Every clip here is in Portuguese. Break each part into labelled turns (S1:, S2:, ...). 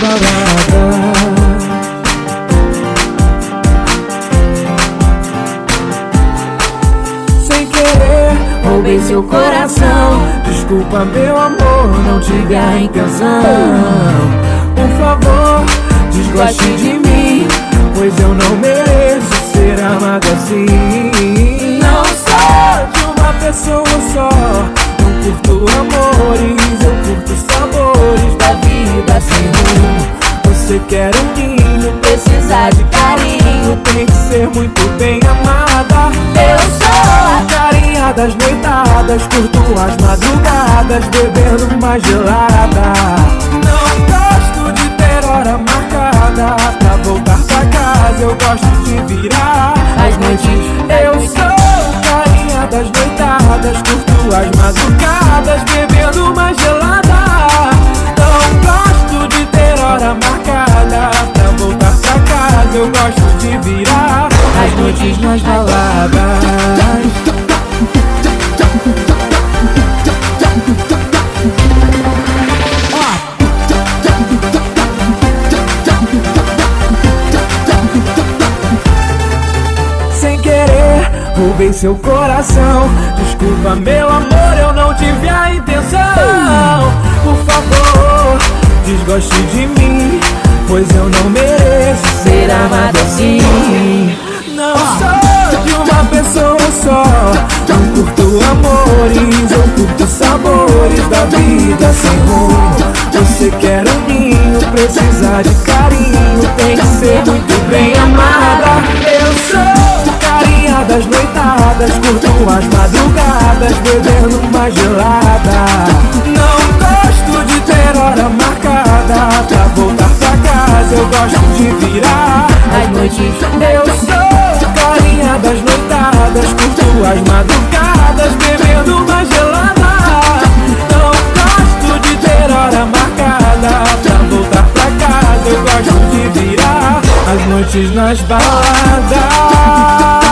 S1: balada. Sem querer, roubei seu coração. Desculpa, meu amor, não tive a intenção. Por favor, desgoste de mim, pois eu não mereço ser amado assim. Não sou de uma pessoa só. Não curto amores, eu curto sabores da vida quer um ninho, precisa de carinho, tem que ser muito bem amada. Eu sou a carinha das noitadas, curto as madrugadas, bebendo uma gelada. Não gosto de ter hora marcada pra voltar pra casa, eu gosto de virar as noites. Eu sou carinha das noitadas, curto as madrugadas, bebendo uma gelada. Não gosto de ter hora marcada eu gosto de virar as noites nas baladas. sem querer roubei seu coração. Desculpa, meu amor, eu não tive a intenção. Por favor, desgoste de mim, pois eu não mereço ser amado assim. Não sou uma pessoa só. Não curto amores, eu curto sabores da vida sem rumo. Você quer um ninho, precisa de carinho, tem que ser muito bem amada. Eu sou carinha das noitadas, curto as madrugadas, bebendo uma gelada. De virar as noites. Eu sou carinha das noitadas, curto as madrugadas, bebendo uma gelada. Não gosto de ter hora marcada pra voltar pra casa, eu gosto de virar as noites nas baladas.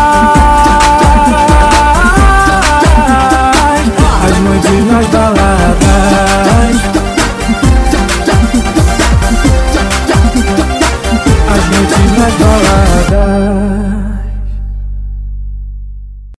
S1: na é golada.